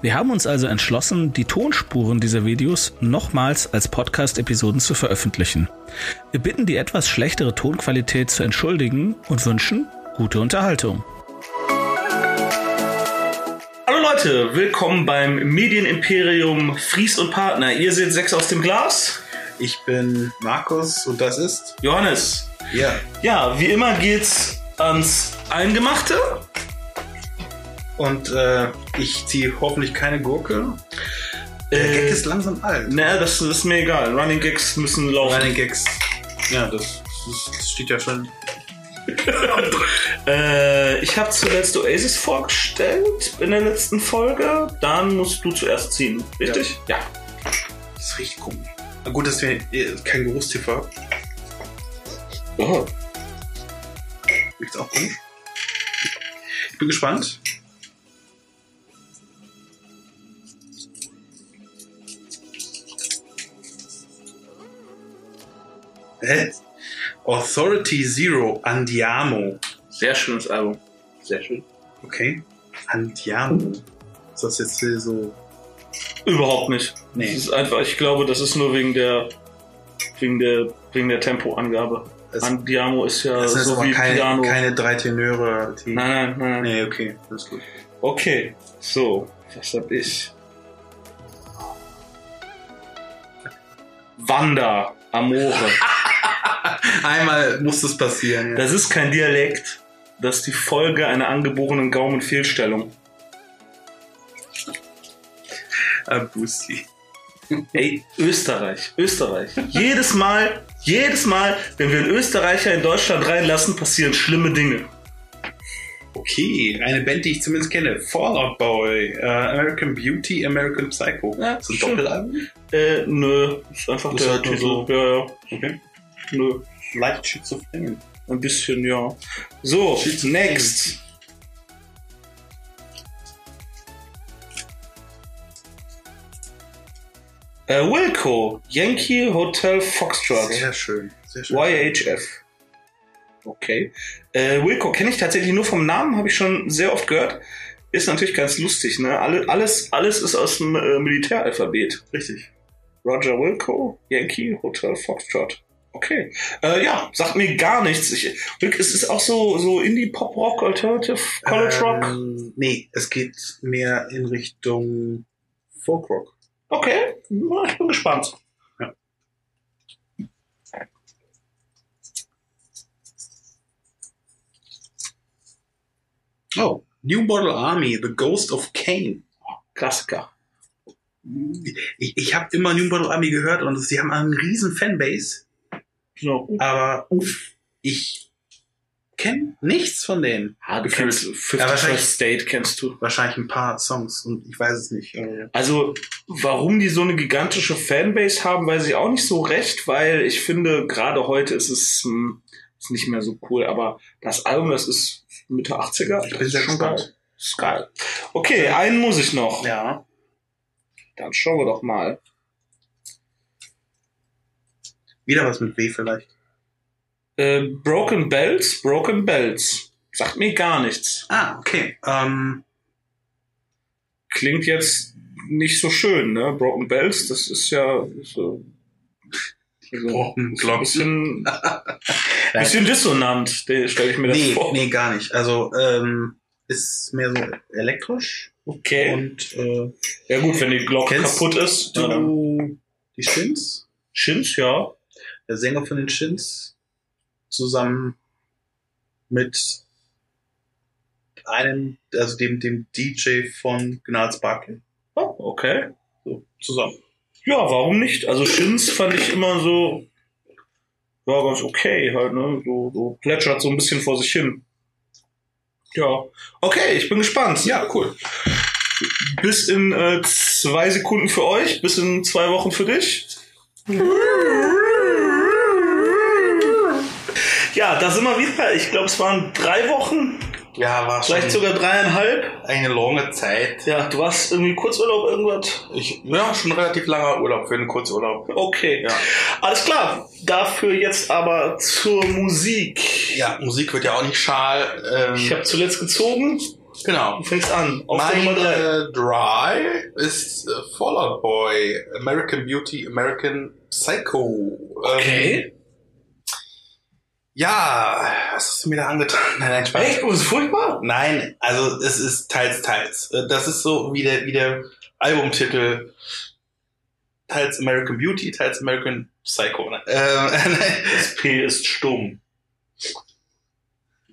Wir haben uns also entschlossen, die Tonspuren dieser Videos nochmals als Podcast-Episoden zu veröffentlichen. Wir bitten die etwas schlechtere Tonqualität zu entschuldigen und wünschen gute Unterhaltung. Hallo Leute, willkommen beim Medienimperium Fries und Partner. Ihr seht sechs aus dem Glas. Ich bin Markus und das ist Johannes. Ja. Ja, wie immer geht's ans Eingemachte. Und äh, ich ziehe hoffentlich keine Gurke. Der Äh, Gag ist langsam alt. Naja, das ist mir egal. Running Gags müssen laufen. Running Gags. Ja, das, das, das steht ja schon. Äh, ich habe zuletzt Oasis vorgestellt in der letzten Folge. Dann musst du zuerst ziehen, richtig? Ja. Das riecht komisch. Na gut, dass wir äh, kein Geruchstiefer haben. Oh. Riecht's auch komisch? Ich bin gespannt. Hä? Authority Zero Andiamo. Sehr schönes Album. Sehr schön. Okay. Andiamo. Ist das jetzt hier so. Überhaupt nicht. Nee. Das ist einfach, ich glaube, das ist nur wegen der wegen der wegen der Tempoangabe. Es- Andiamo ist ja Das ist so wie keine, Piano. keine drei Tenöre. Nein, nein, nein, nein. Nee, okay. Das ist gut. Okay, so, was hab ich? Wanda, Amore. Einmal muss das passieren. Ja. Das ist kein Dialekt. Das ist die Folge einer angeborenen Gaumenfehlstellung. Abusi. Ey, Österreich, Österreich. jedes Mal, jedes Mal, wenn wir einen Österreicher in Deutschland reinlassen, passieren schlimme Dinge. Okay, eine Band, die ich zumindest kenne. Fallout Boy, äh, American Beauty, American Psycho. Ja, so ein. Doppelalbum? Äh, nö, ist einfach Ist der nur Titel. so- Ja, ja, Okay. nö. Leicht schizophren. Ein bisschen, ja. So, next. Äh, Wilco, Yankee Hotel Foxtrot, Sehr schön. Sehr schön. YHF. Okay. Äh, Wilco kenne ich tatsächlich nur vom Namen, habe ich schon sehr oft gehört. Ist natürlich ganz lustig, ne? Alle, alles, alles ist aus dem äh, Militäralphabet. Richtig. Roger Wilco, Yankee Hotel Foxtrot. Okay. Äh, ja, sagt mir gar nichts. Ich, es ist auch so, so Indie Pop Rock, Alternative, College Rock. Ähm, nee, es geht mehr in Richtung Folk Rock. Okay, ich bin gespannt. Ja. Oh, New Model Army, The Ghost of Kane. Klassiker. Ich, ich habe immer New Model Army gehört und sie haben einen riesen Fanbase, So. aber ich kenne nichts von denen. Ah, du Gefühlt. kennst 50 Ja, wahrscheinlich- First State, kennst du. Wahrscheinlich ein paar Songs und ich weiß es nicht. Also, warum die so eine gigantische Fanbase haben, weiß ich auch nicht so recht, weil ich finde, gerade heute ist es hm, ist nicht mehr so cool, aber das Album, das ist Mitte 80er. Ich das bin ist sehr gespannt. geil. Ist geil. Okay, einen muss ich noch. Ja. Dann schauen wir doch mal. Wieder was mit W vielleicht. Äh, Broken Bells, Broken Bells. Sagt mir gar nichts. Ah, okay. Ähm, Klingt jetzt nicht so schön, ne? Broken Bells, das ist ja so. Gebrochen so ein bisschen, bisschen dissonant, stelle ich mir das nee, vor. nee, gar nicht. Also, ähm, ist mehr so elektrisch Okay. und äh, ja gut, wenn die Glocke kaputt ist. du dann- die Shins? Shins, ja. Der Sänger von den Shins zusammen mit einem, also dem, dem DJ von Gnarls Barkley. Oh, okay. So, zusammen. Ja, warum nicht? Also Shins fand ich immer so, ja, ganz okay halt, ne? So, so plätschert so ein bisschen vor sich hin. Ja. Okay, ich bin gespannt. Ja, cool. Bis in äh, zwei Sekunden für euch, bis in zwei Wochen für dich. Ja, da sind wir wieder. Ich glaube, es waren drei Wochen, Ja, war vielleicht sogar dreieinhalb. eine lange Zeit. Ja, du warst irgendwie Kurzurlaub, irgendwas. Ich, ja, schon relativ langer Urlaub für einen Kurzurlaub. Okay. Ja. Alles klar. Dafür jetzt aber zur Musik. Ja, Musik wird ja auch nicht schal. Ähm, Ich habe zuletzt gezogen. genau. Du fängst an. Auf Mein Nummer drei. äh, Dry ist äh, Fallout Boy, American Beauty, American Psycho. Ähm, Okay. Ja, was hast du mir da angetan? Nein, nein, Spaß. Echt? Oh, ist furchtbar? Nein, also es ist teils, teils. Äh, Das ist so wie der, wie der Albumtitel. Teils American Beauty, teils American Psycho. Ne? Äh, SP ist stumm.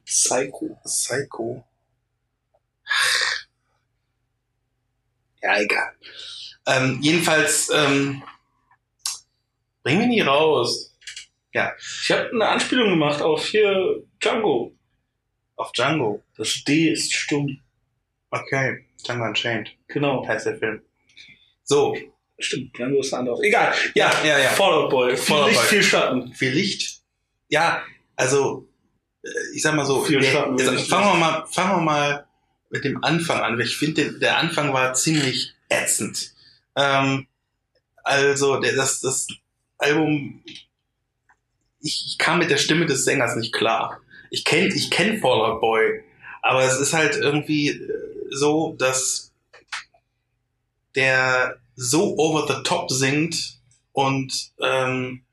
Psycho. Psycho. Ja, egal. Ähm, jedenfalls, ähm, bring mich nie raus. Ja, Ich habe eine Anspielung gemacht auf hier Django. auf Django. Das D ist stumm. Okay, Django Unchained Genau. heißt der Film. So, Stimmt, Django ist anders. Egal. Ja, ja, ja. Fallout Boy. Viel Licht, Boy. viel Schatten. viel Licht. Ja, also äh, ich sag mal so, Viel der, Schatten, wenig fangen wir mal, fangen wir mal mit dem Anfang an. Ich finde, der, der Anfang war ziemlich ätzend. Ähm, also der, das, das Album, ich, ich kam mit der Stimme des Sängers nicht klar. Ich kenne ich kenn Fallout Boy, aber es ist halt irgendwie äh, so, dass der so over the top singt und ähm,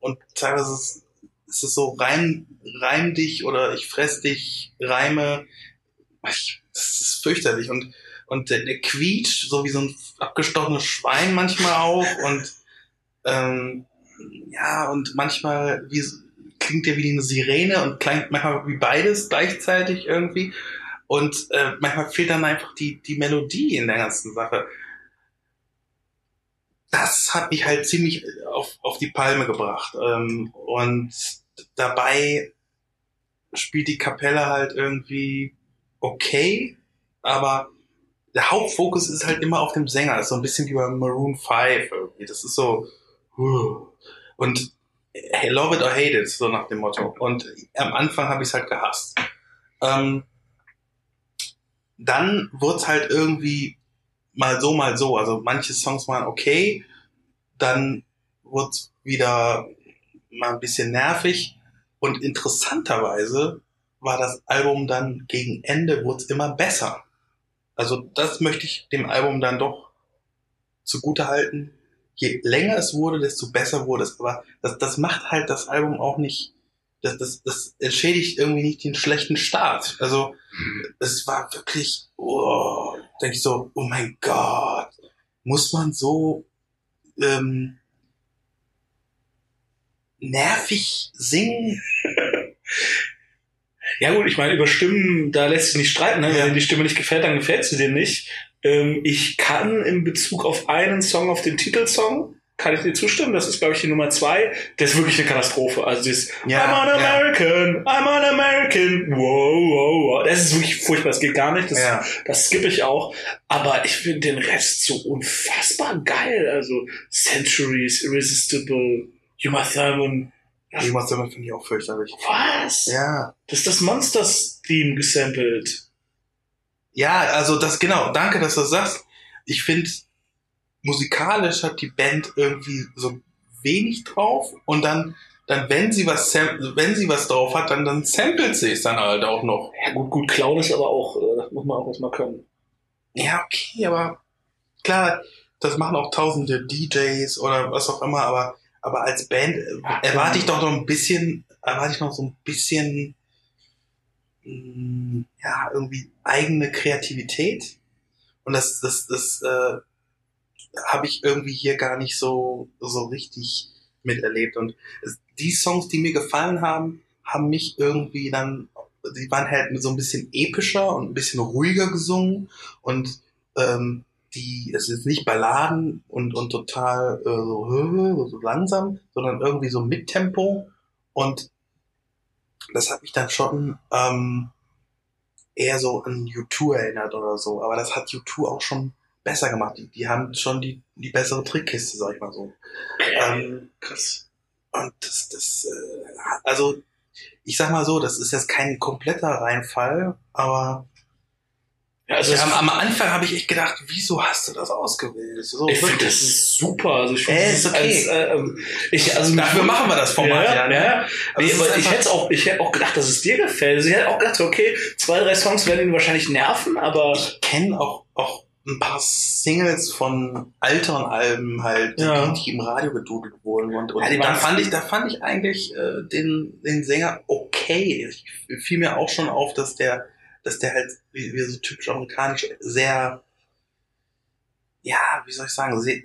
und teilweise ist, es so reim, reim dich oder ich fress dich, reime. Ich, das ist fürchterlich und und der, der quietscht so wie so ein abgestochenes Schwein manchmal auch und ähm, ja und manchmal wie klingt der wie eine Sirene und klingt manchmal wie beides gleichzeitig irgendwie und äh, manchmal fehlt dann einfach die die Melodie in der ganzen Sache das hat mich halt ziemlich auf, auf die Palme gebracht. Ähm, und dabei spielt die Kapelle halt irgendwie okay, aber der Hauptfokus ist halt immer auf dem Sänger. Das ist so ein bisschen wie bei Maroon 5 irgendwie. Das ist so, huh. Und hey, love it or hate it, so nach dem Motto. Und am Anfang habe ich es halt gehasst. Ähm, dann wurde halt irgendwie mal so, mal so. Also manche Songs waren okay, dann wurde wieder mal ein bisschen nervig und interessanterweise war das Album dann gegen Ende wurde immer besser. Also das möchte ich dem Album dann doch zugute halten. Je länger es wurde, desto besser wurde es. Aber das, das macht halt das Album auch nicht, das, das, das entschädigt irgendwie nicht den schlechten Start. Also es war wirklich, oh, denke ich so, oh mein Gott, muss man so ähm, nervig singen? Ja gut, ich meine, über Stimmen, da lässt sich nicht streiten. Ne? Wenn dir die Stimme nicht gefällt, dann gefällt sie dir nicht. Ähm, ich kann in Bezug auf einen Song, auf den Titelsong, kann ich dir zustimmen. Das ist, glaube ich, die Nummer zwei. Der ist wirklich eine Katastrophe. Also dieses Ja, I'm an ja. American, I'm an American, wow, wow, wow. Das ist wirklich furchtbar. Das geht gar nicht. Das, Ja. das skippe ich auch. Aber ich finde den Rest so unfassbar geil. Also Centuries, Irresistible, Uma Thurman. Muss damit finde ich auch fürchterlich. Was? Ja. Das ist das Monsters-Theme gesampelt. Ja, also das, genau, danke, dass du das sagst. Ich finde, musikalisch hat die Band irgendwie so wenig drauf und dann, dann wenn sie was, wenn sie was drauf hat, dann, dann samplet sie es dann halt auch noch. Ja, gut, gut, klauen ist aber auch, äh, das muss man auch erstmal können. Ja, okay, aber klar, das machen auch tausende DJs oder was auch immer, aber, aber als Band äh, erwarte ich doch noch ein bisschen, erwarte ich noch so ein bisschen, mh, ja, irgendwie eigene Kreativität. Und das, das, das, äh, habe ich irgendwie hier gar nicht so, so richtig miterlebt. Und die Songs, die mir gefallen haben, haben mich irgendwie dann, die waren halt so ein bisschen epischer und ein bisschen ruhiger gesungen und ähm, die, es ist nicht Balladen und, und total äh, so, so langsam, sondern irgendwie so mit Tempo und das hat mich dann schon ähm, eher so an U2 erinnert oder so, aber das hat U2 auch schon besser gemacht. Die, die haben schon die, die bessere Trickkiste, sag ich mal so. Ähm, Krass. und das, das, äh, also ich sag mal so, das ist jetzt kein kompletter Reinfall, aber Ja, also ja, am, Anfang habe ich echt gedacht, wieso hast du das ausgewählt? So, ich finde das super. Also ich finde Äh, das ist okay. als, äh, ich, also Dafür machen wir das Format ja. ja, ne? ja. Aber Nee, aber ich hätte auch, ich hätte auch gedacht, dass es dir gefällt. Also ich hätte auch gedacht, okay, zwei, drei Songs werden ihn wahrscheinlich nerven, aber ich kenne auch, auch ein paar Singles von älteren Alben halt, Ja. die, die im Radio gedudelt wurden. Und, und Ja, da fand ich, da fand ich eigentlich äh, den, den Sänger okay. Ich, fiel mir auch schon auf, dass der, dass der halt, wie, wie so typisch amerikanisch, sehr, ja, wie soll ich sagen, sehr,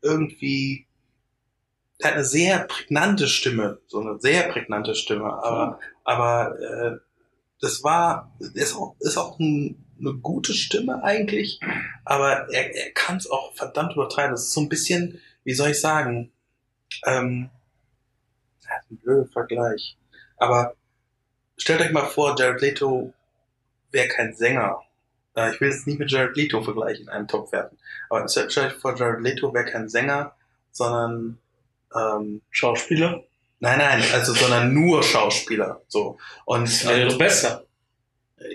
irgendwie, der hat eine sehr prägnante Stimme, so eine sehr prägnante Stimme, aber, aber äh, das war, ist auch, ist auch ein, eine gute Stimme eigentlich, aber er, er kann es auch verdammt übertreiben. Das ist so ein bisschen, wie soll ich sagen, ähm, ja, ein blöder Vergleich. Aber stellt euch mal vor, Jared Leto wäre kein Sänger. Äh, ich will jetzt nicht mit Jared Leto vergleichen in einen Topf werfen. Aber euch vor, Jared Leto wäre kein Sänger, sondern ähm, Schauspieler. nein, nein, also sondern nur Schauspieler. So. Und Das wäre doch besser.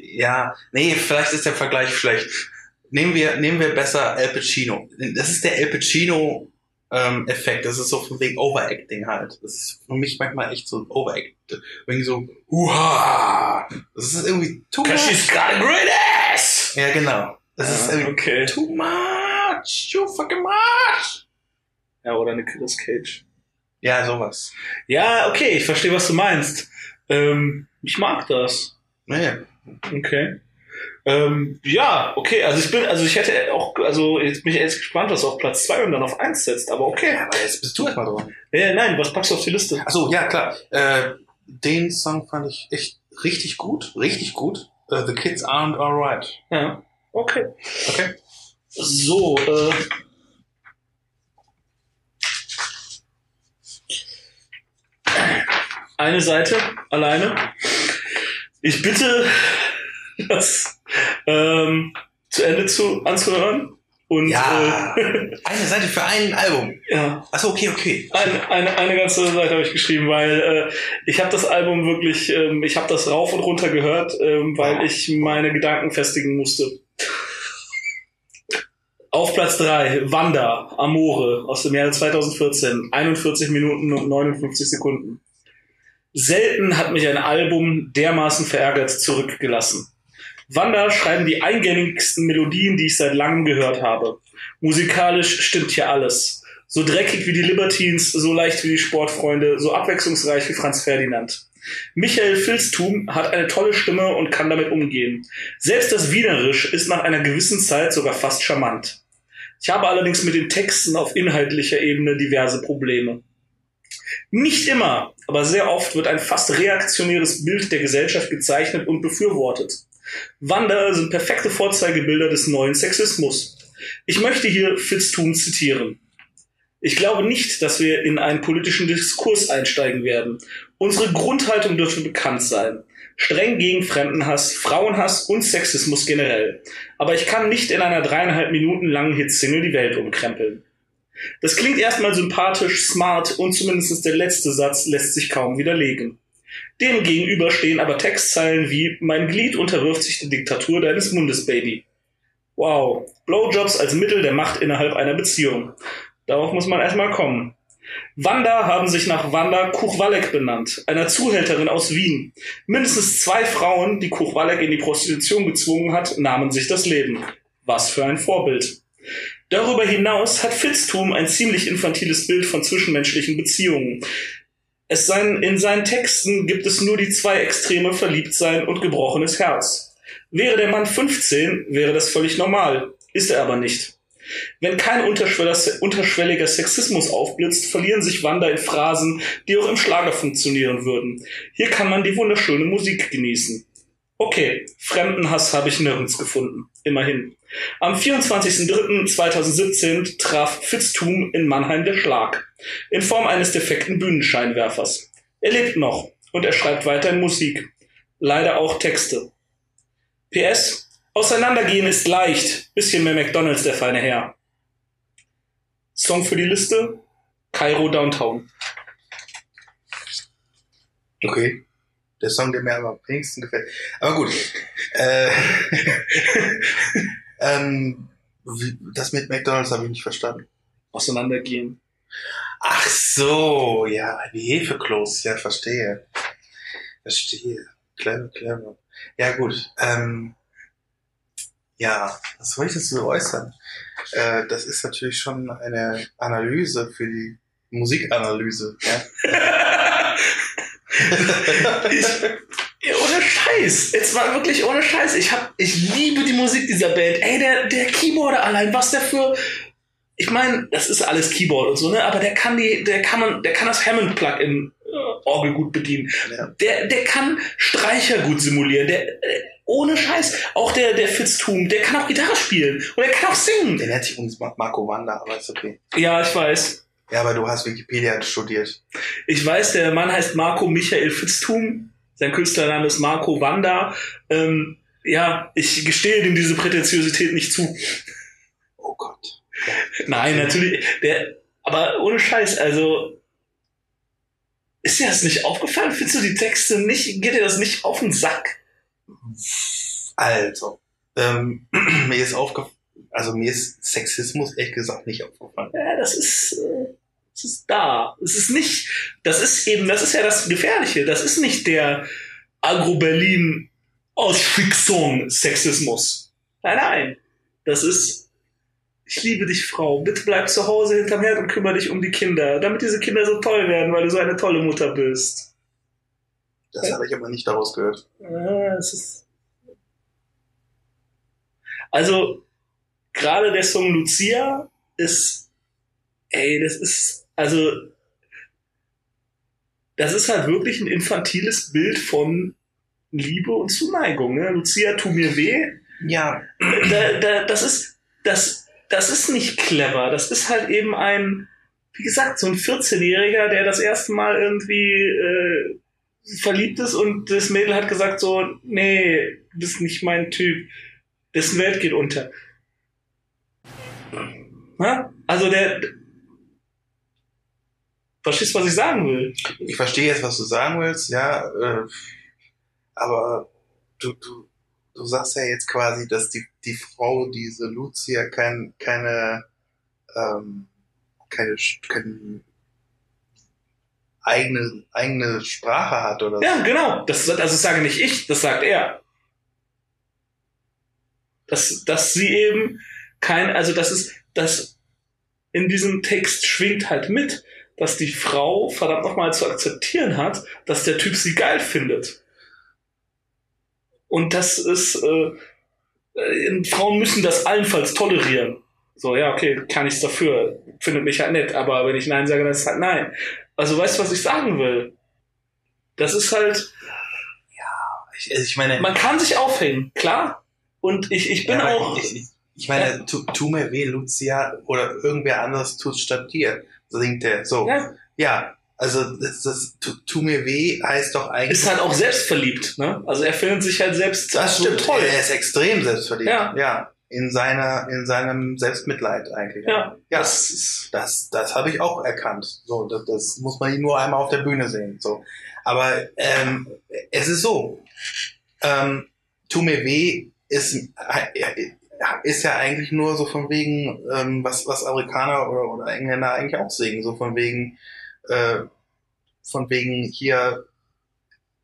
ja, nee, vielleicht ist der Vergleich schlecht. Nehmen wir, nehmen wir besser Al Pacino. Das ist der Al Pacino ähm, Effekt. Das ist so von wegen Overacting halt. Das ist für mich manchmal echt so ein Overact. Irgendwie so, huha! Das ist irgendwie too Cause she's much. got a great ass! Ja, genau. Das ist Ja, irgendwie okay. too much. Too fucking much. Ja, oder Nicolas Cage. Ja, sowas. Ja, okay, ich verstehe, was du meinst. Ähm, ich mag das. Nee. Okay. Ähm, ja, okay, also ich bin, also ich hätte auch, also jetzt bin ich jetzt gespannt, was auf Platz zwei und dann auf eins setzt, aber okay. Aber jetzt bist du erstmal dran. Äh, nein, was packst du auf die Liste? Achso, ja, klar. Äh, den Song fand ich echt richtig gut. Richtig gut. Äh, The Kids Aren't Alright. Ja, okay. Okay. So, äh. Eine Seite alleine. Ich bitte, das ähm, zu Ende zu, anzuhören. Und Ja. äh, Eine Seite für ein Album. ja, Achso, okay, okay. eine, eine, eine ganze Seite habe ich geschrieben, weil äh, ich habe das Album wirklich, ähm, ich habe das rauf und runter gehört, ähm, weil ich meine Gedanken festigen musste. Auf Platz 3, Wanda, Amore aus dem Jahre 2014, 41 Minuten und 59 Sekunden. Selten hat mich ein Album dermaßen verärgert zurückgelassen. Wanda schreiben die eingängigsten Melodien, die ich seit langem gehört habe. Musikalisch stimmt hier alles. So dreckig wie die Libertines, so leicht wie die Sportfreunde, so abwechslungsreich wie Franz Ferdinand. Michael Filstum hat eine tolle Stimme und kann damit umgehen. Selbst das Wienerisch ist nach einer gewissen Zeit sogar fast charmant. Ich habe allerdings mit den Texten auf inhaltlicher Ebene diverse Probleme. Nicht immer, aber sehr oft wird ein fast reaktionäres Bild der Gesellschaft gezeichnet und befürwortet. Wander sind perfekte Vorzeigebilder des neuen Sexismus. Ich möchte hier Fitztum zitieren. Ich glaube nicht, dass wir in einen politischen Diskurs einsteigen werden. Unsere Grundhaltung dürfte bekannt sein. Streng gegen Fremdenhass, Frauenhass und Sexismus generell. Aber ich kann nicht in einer dreieinhalb Minuten langen Hitsingle die Welt umkrempeln. Das klingt erstmal sympathisch, smart und zumindest der letzte Satz lässt sich kaum widerlegen. Dem gegenüber stehen aber Textzeilen wie Mein Glied unterwirft sich der Diktatur deines Mundes, Baby. Wow, Blowjobs als Mittel der Macht innerhalb einer Beziehung. Darauf muss man erstmal kommen. Wanda haben sich nach Wanda Kuchwalek benannt, einer Zuhälterin aus Wien. Mindestens zwei Frauen, die Kuchwalek in die Prostitution gezwungen hat, nahmen sich das Leben. Was für ein Vorbild. Darüber hinaus hat Fitztum ein ziemlich infantiles Bild von zwischenmenschlichen Beziehungen. Es seien, in seinen Texten gibt es nur die zwei Extreme Verliebtsein und gebrochenes Herz. Wäre der Mann 15, wäre das völlig normal. Ist er aber nicht. Wenn kein unterschwelliger Sexismus aufblitzt, verlieren sich Wander in Phrasen, die auch im Schlager funktionieren würden. Hier kann man die wunderschöne Musik genießen. Okay, Fremdenhass habe ich nirgends gefunden. Immerhin. Am 24.03.2017 traf Fitztum in Mannheim der Schlag. In Form eines defekten Bühnenscheinwerfers. Er lebt noch und er schreibt weiterhin Musik. Leider auch Texte. PS, Auseinandergehen ist leicht. Bisschen mehr McDonalds, der feine Herr. Song für die Liste? Kairo Downtown. Okay. Der Song, der mir am wenigsten gefällt. Aber gut. Äh, ähm, das mit McDonalds habe ich nicht verstanden. Auseinandergehen. Ach so, ja, die Hefeklos, ja, verstehe. Verstehe. Clever, clever. Ja, gut. Ähm, ja, was soll ich dazu äußern? Äh, das ist natürlich schon eine Analyse für die Musikanalyse. Ja? ich, ohne Scheiß. Jetzt mal wirklich ohne Scheiß. Ich hab, ich liebe die Musik dieser Band. Ey, der, der Keyboarder allein, was der für, ich meine, das ist alles Keyboard und so, ne, aber der kann die, der kann man, der kann das Hammond-Plugin äh, Orgel gut bedienen. Ja. Der, der kann Streicher gut simulieren. Der, äh, ohne Scheiß. Auch der, der Fitztum, der kann auch Gitarre spielen. Und der kann auch singen. Der nennt sich übrigens Mar- Marco Wanda, aber ist okay. Ja, ich weiß. Ja, aber du hast Wikipedia studiert. Ich weiß, der Mann heißt Marco Michael Fitztum. Sein Künstlername ist Marco Wanda. Ähm, ja, ich gestehe ihm diese Prätentiosität nicht zu. Oh Gott. Nein, natürlich. Der, aber ohne Scheiß, also. Ist dir das nicht aufgefallen? Findest du die Texte nicht, geht dir das nicht auf den Sack? Also, ähm, mir ist aufgefallen, also mir ist Sexismus ehrlich gesagt nicht aufgefallen. Ja, das ist, äh, das ist da. Es ist nicht, das ist eben, das ist ja das Gefährliche. Das ist nicht der Agro-Berlin Ausfixung Sexismus. Nein, nein. Das ist, ich liebe dich, Frau. Bitte bleib zu Hause hinterm Herd und kümmere dich um die Kinder, damit diese Kinder so toll werden, weil du so eine tolle Mutter bist. Das habe ich aber nicht daraus gehört. Ah, es ist also, gerade der Song Lucia ist, ey, das ist, also, das ist halt wirklich ein infantiles Bild von Liebe und Zuneigung. Ne? Lucia, tu mir weh. Ja, Da, da, das ist, das, das ist nicht clever. Das ist halt eben ein, wie gesagt, so ein 14-Jähriger, der das erste Mal irgendwie äh, verliebt ist und das Mädel hat gesagt so, nee, du bist nicht mein Typ. Dessen Welt geht unter. Na? Also der, verstehst du, was ich sagen will? ich verstehe jetzt, was du sagen willst, ja, äh, aber du, du, du sagst ja jetzt quasi, dass die, die Frau, diese Lucia, kein, keine, ähm, keine, keine eigene, eigene Sprache hat oder so. Ja, genau. Das, also das sage nicht ich, das sagt er. Dass, dass sie eben kein, also das ist, das in diesem Text schwingt halt mit, dass die Frau verdammt nochmal zu akzeptieren hat, dass der Typ sie geil findet. Und das ist, äh, äh, Frauen müssen das allenfalls tolerieren. So, ja, okay, kann ich's dafür, findet mich halt nett, aber wenn ich Nein sage, dann ist es halt Nein. Also weißt du, was ich sagen will? Das ist halt, Ich, also ich meine, man kann sich aufhängen, klar. Und ich, ich bin ja, auch, Ich, ich, ich meine, tu, tu mir weh, Lucia, oder irgendwer anderes tut statt dir, singt der. So. ja, Ja, also das, das tu, tu mir weh heißt doch eigentlich. ist halt auch selbstverliebt, ne? Also er findet sich halt selbst das so stimmt. toll. Er ist extrem selbstverliebt. Ja. ja. In seiner, in seinem Selbstmitleid eigentlich. Ja, Ja, das das, das habe ich auch erkannt. So, das, das muss man nur einmal auf der Bühne sehen. So, aber ähm, es ist so. Ähm, tu mir weh ist ist ja eigentlich nur so von wegen ähm, was was Amerikaner oder, oder Engländer eigentlich auch singen, so von wegen äh, von wegen hier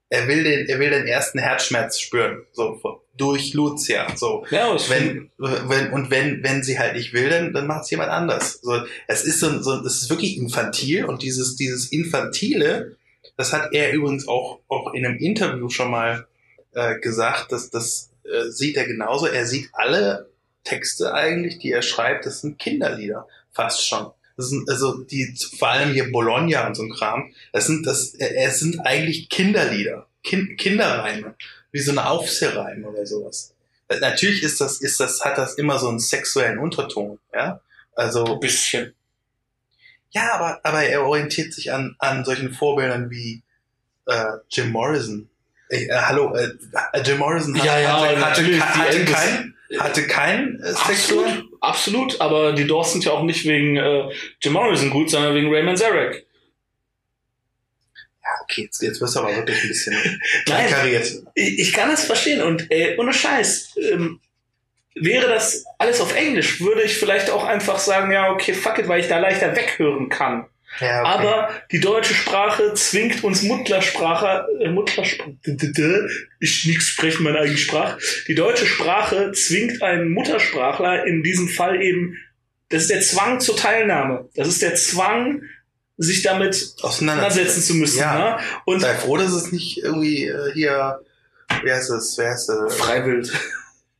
er will den er will den ersten Herzschmerz spüren, so durch Lucia, so ja, wenn, wenn, und wenn, wenn sie halt nicht will, dann, dann macht es jemand anders. So, es ist so, so, das ist wirklich infantil und dieses, dieses Infantile, das hat er übrigens auch, auch in einem Interview schon mal äh, gesagt, dass das äh, sieht er genauso. Er sieht alle Texte eigentlich, die er schreibt, das sind Kinderlieder, fast schon. Das sind also die, vor allem hier Bologna und so ein Kram, das sind das, äh, es sind eigentlich Kinderlieder, kind, Kinderreime, wie so eine Aufsehereim oder sowas. Äh, Natürlich ist das, ist das, hat das immer so einen sexuellen Unterton, ja. Also ein bisschen. ja, aber, aber er orientiert sich an, an solchen Vorbildern wie äh, Jim Morrison. Äh, äh, hallo, äh, Jim Morrison hat, Ja, ja, hatte, hatte, natürlich, die hatte, Elvis. kein, hatte kein äh. Absolut, absolut, aber die Doors sind ja auch nicht wegen äh, Jim Morrison gut, sondern wegen Raymond Zarek. okay, jetzt, jetzt wirst du aber wirklich ein bisschen kariert. Ich, ich kann das verstehen und äh, ohne Scheiß. Ähm, wäre das alles auf Englisch, würde ich vielleicht auch einfach sagen, ja, okay, fuck it, weil ich da leichter weghören kann. Ja, okay. Aber die deutsche Sprache zwingt uns Muttersprache, äh, Muttersprache, ich nix sprechen meine eigene Sprache. Die deutsche Sprache zwingt einen Muttersprachler in diesem Fall eben, das ist der Zwang zur Teilnahme. Das ist der Zwang, sich damit auseinandersetzen zu müssen. Ja. Ne? Und Sei froh, dass es nicht irgendwie äh, hier, wer ist es, wer ist es? freiwillig.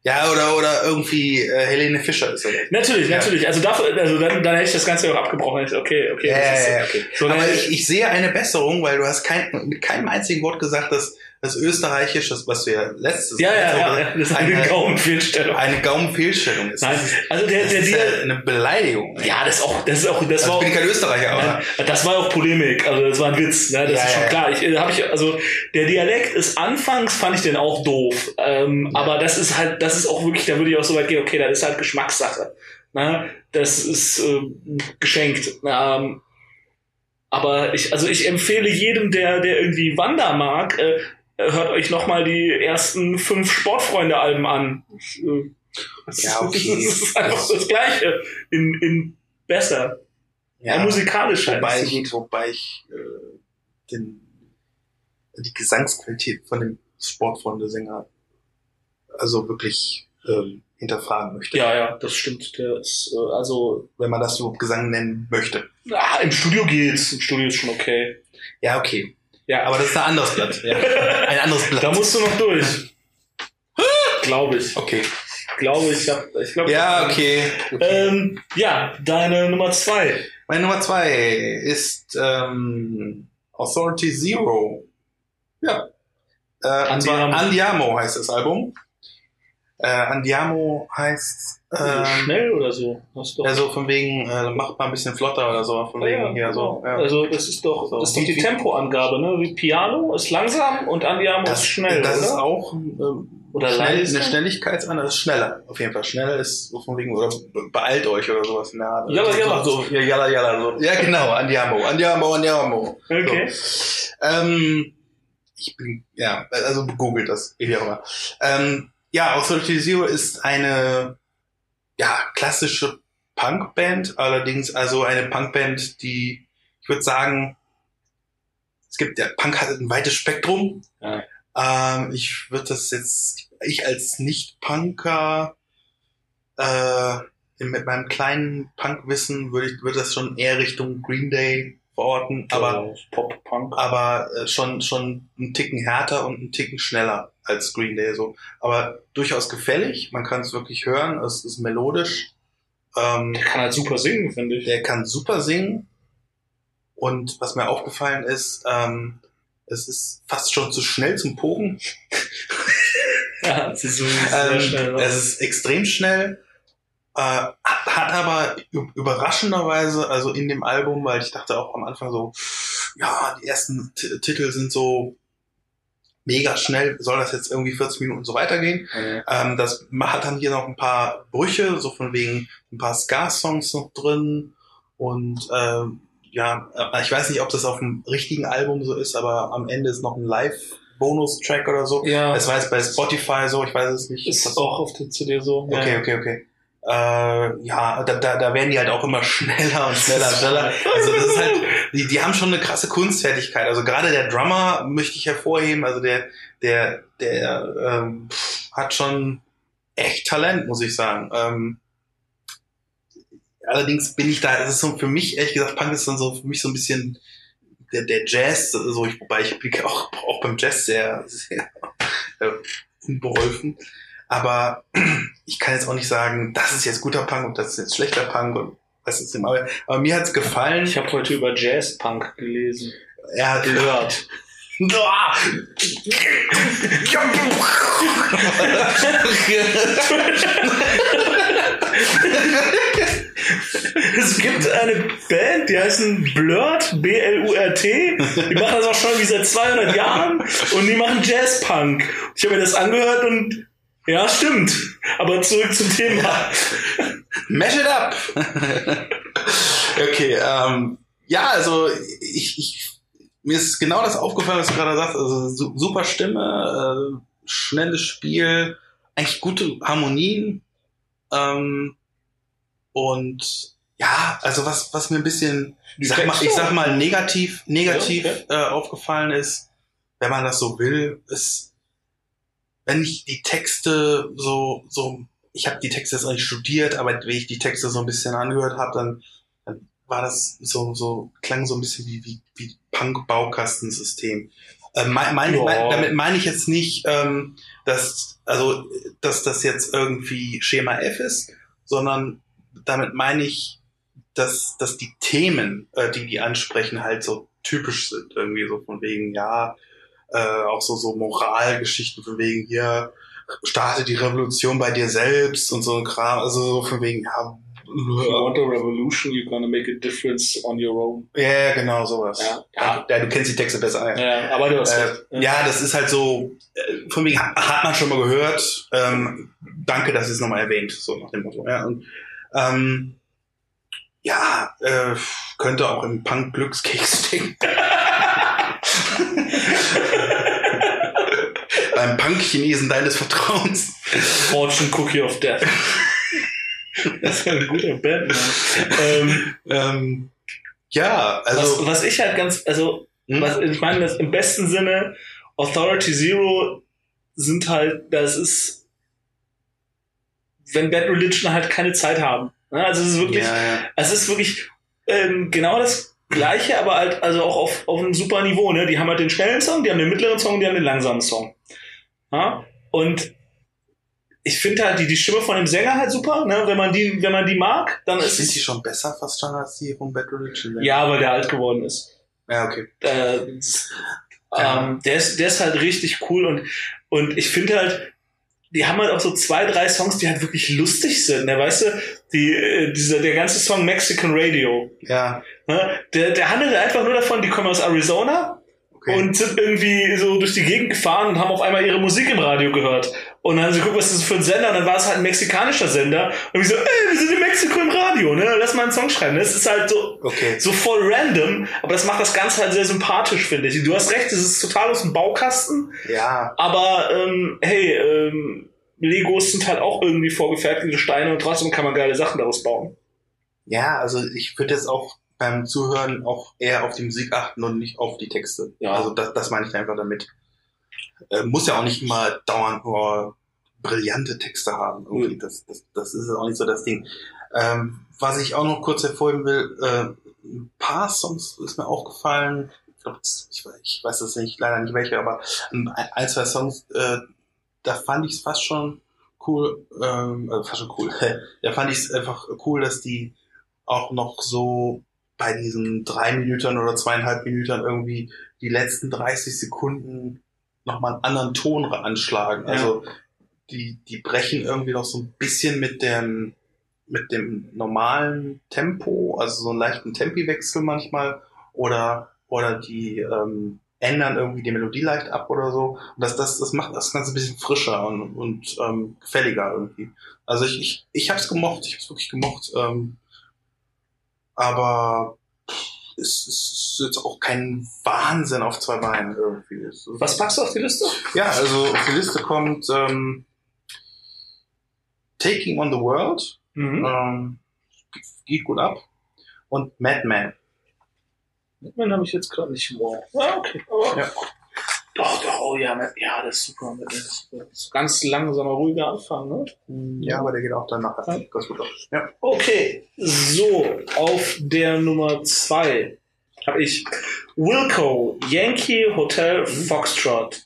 Ja, oder, oder irgendwie äh, Helene Fischer ist oder Natürlich, Ja. natürlich. Also dafür, also dann, dann hätte ich das Ganze auch abgebrochen. Ich, okay, okay. Ja, das ist, ja, ja, okay. So, Aber ich, ich sehe eine Besserung, weil du hast kein, mit keinem einzigen Wort gesagt, dass das Österreichisch, das, was wir letztes ja, ja, letzte ja, ja, das ist eine Gaumenfehlstellung. eine Gaumenfehlstellung ist. Nein, also der, der ist ja eine Beleidigung. ja, das ist auch, das ist auch, das also war ich bin auch, kein Österreicher, aber Nein, das war auch Polemik, also das war ein Witz, ne? das Ja, ist schon ja, klar. Ich, äh, hab ich, also der Dialekt ist anfangs fand ich den auch doof, ähm, aber das ist halt, das ist auch wirklich, da würde ich auch so weit gehen, okay, das ist halt Geschmackssache, ne? das ist äh, geschenkt. Ähm, aber ich, also ich empfehle jedem, der, der irgendwie Wander mag, äh, hört euch nochmal die ersten fünf Sportfreunde-Alben an. Das, äh, das Ja, okay. Das ist einfach das Gleiche. In, in besser. Ja, musikalisch halt. Wobei ich, wobei ich äh, den, die Gesangsqualität von dem Sportfreunde-Sänger also wirklich ähm, hinterfragen möchte. Ja, ja, das stimmt. Der ist, äh, also, Wenn man das überhaupt Gesang nennen möchte. ah, im Studio geht's. Im Studio ist schon okay. Ja, okay. Ja, Aber das ist ein anderes Blatt. Ja. Ein anderes Blatt. da musst du noch durch. Glaube ich. okay. Glaube ich. Hab, ich glaube. Ja, okay. okay. Ähm, ja, deine Nummer zwei. Meine Nummer zwei ist ähm, Authority Zero. Ja. Äh, Andiamo. Andiamo heißt das Album. Äh, Andiamo heißt Also äh, schnell oder so? Ist doch, also von wegen äh, macht mal ein bisschen flotter oder so von wegen hier so. Ja. Also das ist doch, So, das ist doch die Tempoangabe, ne? Wie Piano ist langsam und Andiamo das ist schnell, das oder? ist auch ähm, Oder schnell, leise? eine Schnelligkeitsangabe, das ist schneller, auf jeden Fall. Schneller ist so von wegen, oder be- beeilt euch oder sowas in der Art. Jalla, jalla. So, so, ja, jalla, jalla, so. Ja, genau, Andiamo, Andiamo, Andiamo. Okay. So. Ähm, ich bin, ja, also googelt das, wie auch immer. Ähm, ja, Authority Zero ist eine, ja, klassische Punkband, allerdings also eine Punkband, die, ich würde sagen, es gibt, der Punk hat ein weites Spektrum. Ja. Ähm, ich würde das jetzt, ich als Nicht-Punker, äh, mit meinem kleinen Punkwissen würde ich, würde das schon eher Richtung Green Day verorten, aber Pop Punk. aber äh, schon schon einen Ticken härter und einen Ticken schneller als Green Day so. Aber durchaus gefällig. Man kann es wirklich hören. Es ist melodisch. Ähm, Der kann halt super singen, finde ich. der kann super singen. Und was mir aufgefallen ist, ähm, es ist fast schon zu schnell zum Pogen. Ja, sie so sehr Ähm, schnell. es ist extrem schnell. Äh, hat aber überraschenderweise, also in dem Album, weil ich dachte auch am Anfang so, ja, die ersten T Titel sind so mega schnell, soll das jetzt irgendwie 40 Minuten so weitergehen? Ja. Ähm, das hat dann hier noch ein paar Brüche, so von wegen ein paar Ska-Songs noch drin und ähm, ja, äh, ich weiß nicht, ob das auf dem richtigen Album so ist, aber am Ende ist noch ein Live-Bonus-Track oder so. ja, Das war jetzt bei Spotify so, ich weiß es nicht. ist Das- auch auf der CD so. Okay, ja. okay, okay. Äh, ja, da, da, da werden die halt auch immer schneller und schneller und schneller. Also das ist halt, die, die haben schon eine krasse Kunstfertigkeit. Also gerade der Drummer möchte ich hervorheben. Also der, der, der ähm, hat schon echt Talent, muss ich sagen. Ähm, allerdings bin ich da, das ist so für mich, ehrlich gesagt, Punk ist dann so für mich so ein bisschen der, der Jazz, so ich, wobei ich bin auch, auch beim Jazz sehr, sehr äh, unbeholfen. Aber ich kann jetzt auch nicht sagen, das ist jetzt guter Punk und das ist jetzt schlechter Punk und was ist denn, aber, aber mir hat's gefallen. Ich habe heute über Jazz-Punk gelesen. er hat Gehört. Es gibt eine Band, die heißen Blurt, B-L-U-R-T. Die machen das auch schon wie seit 200 Jahren und die machen Jazz-Punk. Ich habe mir das angehört und ja, stimmt. Aber zurück zum Thema. Mash it up! okay, ähm, ja, also ich, ich mir ist genau das aufgefallen, was du gerade sagst. Also su super Stimme, äh, schnelles Spiel, eigentlich gute Harmonien. Ähm, und ja, also was, was mir ein bisschen, ich sag mal, ich sag mal negativ, negativ Ja, okay. äh, aufgefallen ist, wenn man das so will, ist, wenn ich die Texte so, so, ich habe die Texte jetzt nicht studiert, aber wenn ich die Texte so ein bisschen angehört habe, dann, dann war das so, so, klang so ein bisschen wie, wie, wie Punk-Baukastensystem. Äh, mein, mein, Ja. mein, damit meine ich jetzt nicht, ähm, dass, also, dass das jetzt irgendwie Schema F ist, sondern damit meine ich, dass, dass die Themen, äh, die die ansprechen, halt so typisch sind. Irgendwie so von wegen, ja, äh, auch so, so Moralgeschichten von wegen, hier, starte die Revolution bei dir selbst und so ein Kram. Also so von wegen, ja, If you want a revolution, you're gonna make a difference on your own. ja, genau sowas. Ja. Ja, ja, du kennst die Texte besser. Ja. Ja, aber du hast Äh, recht. ja, das ist halt so, äh, von wegen ha- hat man schon mal gehört. Ähm, danke, dass ihr es nochmal erwähnt, so nach dem Motto. Ja, und, ähm, ja äh, könnte auch im Punk Glückskeks stecken. Beim Punk-Chinesen deines Vertrauens. Fortune Cookie of Death. das ist ein guter Bandname. Ähm, Ähm, ja, also. was, was ich halt ganz, also, hm? was, ich meine, das im besten Sinne, Authority Zero sind halt, das ist, wenn Bad Religion halt keine Zeit haben. Ne? Also es ist wirklich, ja, ja. es ist wirklich ähm, genau das Gleiche, aber halt also auch auf, auf einem super Niveau. Ne? Die haben halt den schnellen Song, die haben den mittleren Song, die haben den langsamen Song. Ja? Und ich finde halt die, die Stimme von dem Sänger halt super. Ne? Wenn man die, wenn man die mag, dann ist Sind die schon besser fast schon als die von Bad Religion? ja, weil der alt geworden ist. Ja, okay. Äh, ähm, der ist, der ist halt richtig cool und und ich finde halt, die haben halt auch so zwei, drei Songs, die halt wirklich lustig sind. Ne? Weißt du, die, äh, dieser, der ganze Song Mexican Radio, Ja, Ne? Der, der handelt einfach nur davon, die kommen aus Arizona okay. und sind irgendwie so durch die Gegend gefahren und haben auf einmal ihre Musik im Radio gehört. Und dann haben sie geguckt, was ist das für ein Sender? Und dann war es halt ein mexikanischer Sender. Und ich so, ey, wir sind in Mexiko im Radio, ne? Lass mal einen Song schreiben. Das ist halt so, okay. so voll random, aber das macht das Ganze halt sehr sympathisch, finde ich. Du hast recht, es ist total aus dem Baukasten, Ja, aber ähm, hey, ähm, Legos sind halt auch irgendwie vorgefertigte Steine und trotzdem kann man geile Sachen daraus bauen. Ja, also ich würde jetzt auch beim Zuhören auch eher auf die Musik achten und nicht auf die Texte. Ja. Also das, das meine ich einfach damit. Äh, muss ja auch nicht immer dauernd nur brillante Texte haben. Irgendwie. Das, das, das ist auch nicht so das Ding. Ähm, was ich auch noch kurz hervorheben will, äh, ein paar Songs ist mir aufgefallen. Ich, glaub, das- ich, weiß- ich weiß es nicht, leider nicht welche, aber ein, ein zwei Songs, äh, da fand ich es fast schon cool, ähm, also fast schon cool. da fand ich es einfach cool, dass die auch noch so bei diesen drei Minuten oder zweieinhalb Minuten irgendwie die letzten 30 Sekunden nochmal einen anderen Ton anschlagen. Ja. Also die, die brechen irgendwie noch so ein bisschen mit dem, mit dem normalen Tempo, also so einen leichten Tempiwechsel manchmal, oder, oder die ähm, ändern irgendwie die Melodie leicht ab oder so. Und das, das, das macht das Ganze ein bisschen frischer und, und ähm, gefälliger irgendwie. Also ich, ich, ich hab's gemocht, ich hab's wirklich gemocht. Ähm, aber es ist jetzt auch kein Wahnsinn auf zwei Beinen irgendwie. Was packst du auf die Liste? ja, also auf die Liste kommt ähm, Taking on the World, Mhm. ähm, geht gut ab, und Madman. Batman habe ich jetzt gerade nicht wow. Ja, okay. Aber Ja. Doch, doch, oh ja, ja, das ist super. Batman ist super. Das ist ganz langsamer, ruhiger Anfang, ne? Ja, aber der geht auch dann nachher Ja. ganz gut auf. Ja. Okay, so, auf der Nummer zwei habe ich Wilco, Yankee Hotel Foxtrot.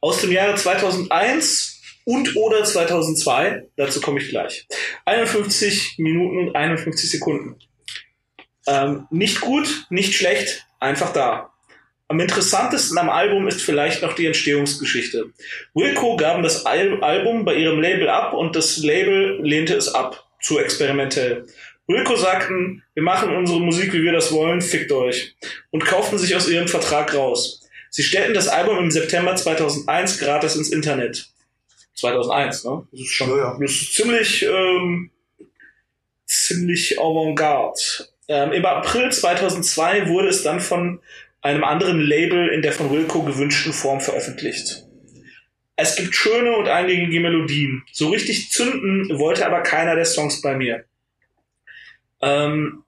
Aus dem Jahre 2001 und oder 2002. Dazu komme ich gleich. 51 Minuten und 51 Sekunden. Ähm, nicht gut, nicht schlecht, einfach da. Am interessantesten am Album ist vielleicht noch die Entstehungsgeschichte. Wilco gaben das Al Album bei ihrem Label ab und das Label lehnte es ab. Zu experimentell. Wilco sagten, wir machen unsere Musik, wie wir das wollen, fickt euch. Und kauften sich aus ihrem Vertrag raus. Sie stellten das Album im September 2001 gratis ins Internet. 2001, ne? Das ist schon, Ja, ja. das ist ziemlich, ähm, ziemlich avantgarde. Ähm, Im April 2002 wurde es dann von einem anderen Label in der von Wilco gewünschten Form veröffentlicht. Es gibt schöne und eingängige Melodien. So richtig zünden wollte aber keiner der Songs bei mir. Ähm,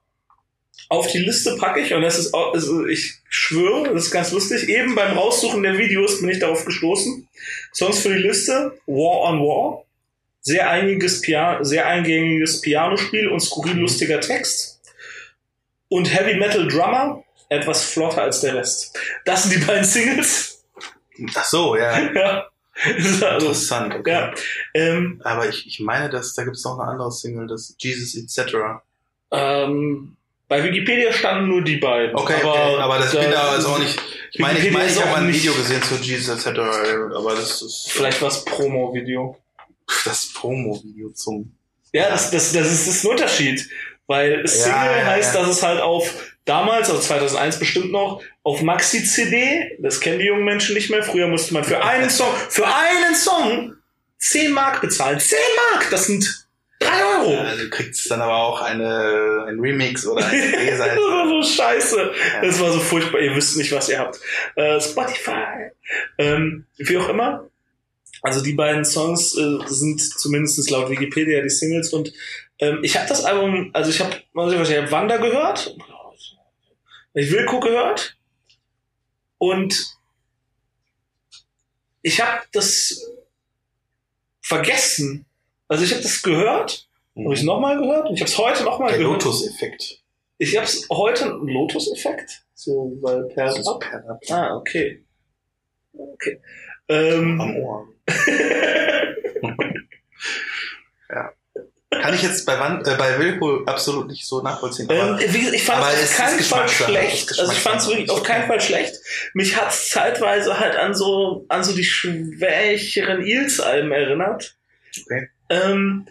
auf die Liste packe ich, und das ist auch, also ich schwöre, das ist ganz lustig, eben beim Raussuchen der Videos bin ich darauf gestoßen. Songs für die Liste, War on War, sehr einiges Pia sehr eingängiges Pianospiel und skurril lustiger Text. Und Heavy Metal Drummer, etwas flotter als der Rest. Das sind die beiden Singles. Ach so, ja. ja. Interessant, okay. ja. Ähm, Aber ich, ich meine, dass da gibt es noch eine andere Single, das Jesus etc. ähm, bei Wikipedia standen nur die beiden. Okay, aber, okay, aber das da- bin da also auch nicht. Ich meine, ich meine, ich habe ein Video gesehen zu Jesus etc. Aber das ist Vielleicht war es Promo-Video. das Promo-Video zum. Ja, das, das, das, ist, das ist ein Unterschied. Weil Single Ja, ja, heißt, ja. dass es halt auf damals, also 2001 bestimmt noch, auf Maxi-CD, das kennen die jungen Menschen nicht mehr. Früher musste man für einen Song, für einen Song 10 Mark bezahlen. 10 Mark! Das sind 3 Euro! Ja, du kriegst dann aber auch eine, ein Remix oder eine das war so scheiße. Das war so furchtbar. Ihr wisst nicht, was ihr habt. Äh, Spotify. Ähm, wie auch immer. Also die beiden Songs äh, sind zumindest laut Wikipedia die Singles und ähm, ich habe das Album, also ich habe, ich, habe Wanda gehört, ich Wilco gehört und ich habe das vergessen. Also ich habe das gehört, habe ich nochmal gehört und ich habe es heute nochmal Der gehört. Lotus-Effekt. Ich hab's heute einen Lotus-Effekt. So, weil per ist ab. per- Ah, okay. Okay. Ähm, am Ohr. Kann ich jetzt bei, Wand, äh, bei Wilco absolut nicht so nachvollziehen. ähm, Aber gesagt, ich fand es es auf keinen Fall es schlecht. Also ich fand es wirklich auf keinen Fall schlecht. Mich hat's zeitweise halt an so an so die schwächeren Eels-Alben erinnert. Okay. Ähm,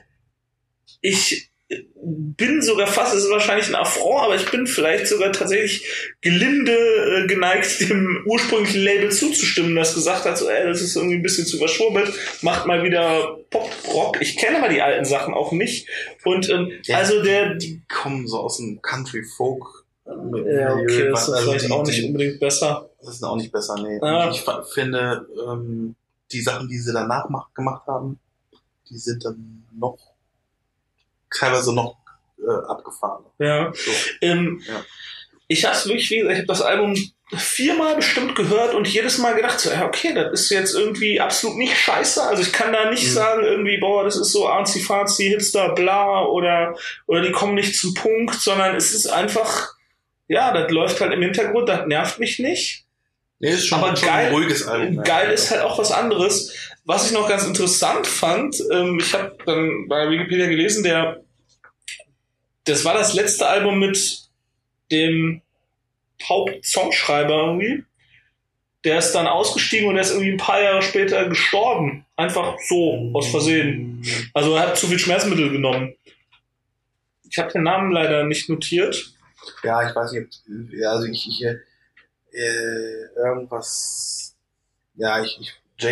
ich bin sogar fast, es ist wahrscheinlich ein Affront, aber ich bin vielleicht sogar tatsächlich gelinde äh, geneigt, dem ursprünglichen Label zuzustimmen, das gesagt hat, so, ey, das ist irgendwie ein bisschen zu verschwurbelt, macht mal wieder Pop-Rock. Ich kenne aber die alten Sachen auch nicht. Und ähm, Ja. also der, die kommen so aus dem Country-Folk. ja, okay, das ist Also vielleicht die- auch nicht unbedingt besser. Das ist auch nicht besser, nee. Ja. Ich finde, ähm, die Sachen, die sie danach mach, gemacht haben, die sind dann noch teilweise noch äh, abgefahren. Ja. So. Ähm, Ja. Ich habe wirklich, wie gesagt, ich habe das Album viermal bestimmt gehört und jedes Mal gedacht, so, okay, das ist jetzt irgendwie absolut nicht scheiße. Also ich kann da nicht Mhm. sagen, irgendwie, boah, das ist so arzi-fazi, hipster, bla, oder, oder die kommen nicht zum Punkt, sondern es ist einfach, ja, das läuft halt im Hintergrund, das nervt mich nicht. Nee, ist schon, Aber schon geil- ein ruhiges Album. Geil ja. ist halt auch was anderes. Was ich noch ganz interessant fand, ähm, ich habe dann bei Wikipedia gelesen, der das war das letzte Album mit dem Hauptsongschreiber irgendwie. Der ist dann ausgestiegen und er ist irgendwie ein paar Jahre später gestorben. Einfach so, aus Versehen. Also er hat zu viel Schmerzmittel genommen. Ich habe den Namen leider nicht notiert. Ja, ich weiß nicht, also ich, ich äh, irgendwas, ja, ich, ich, J,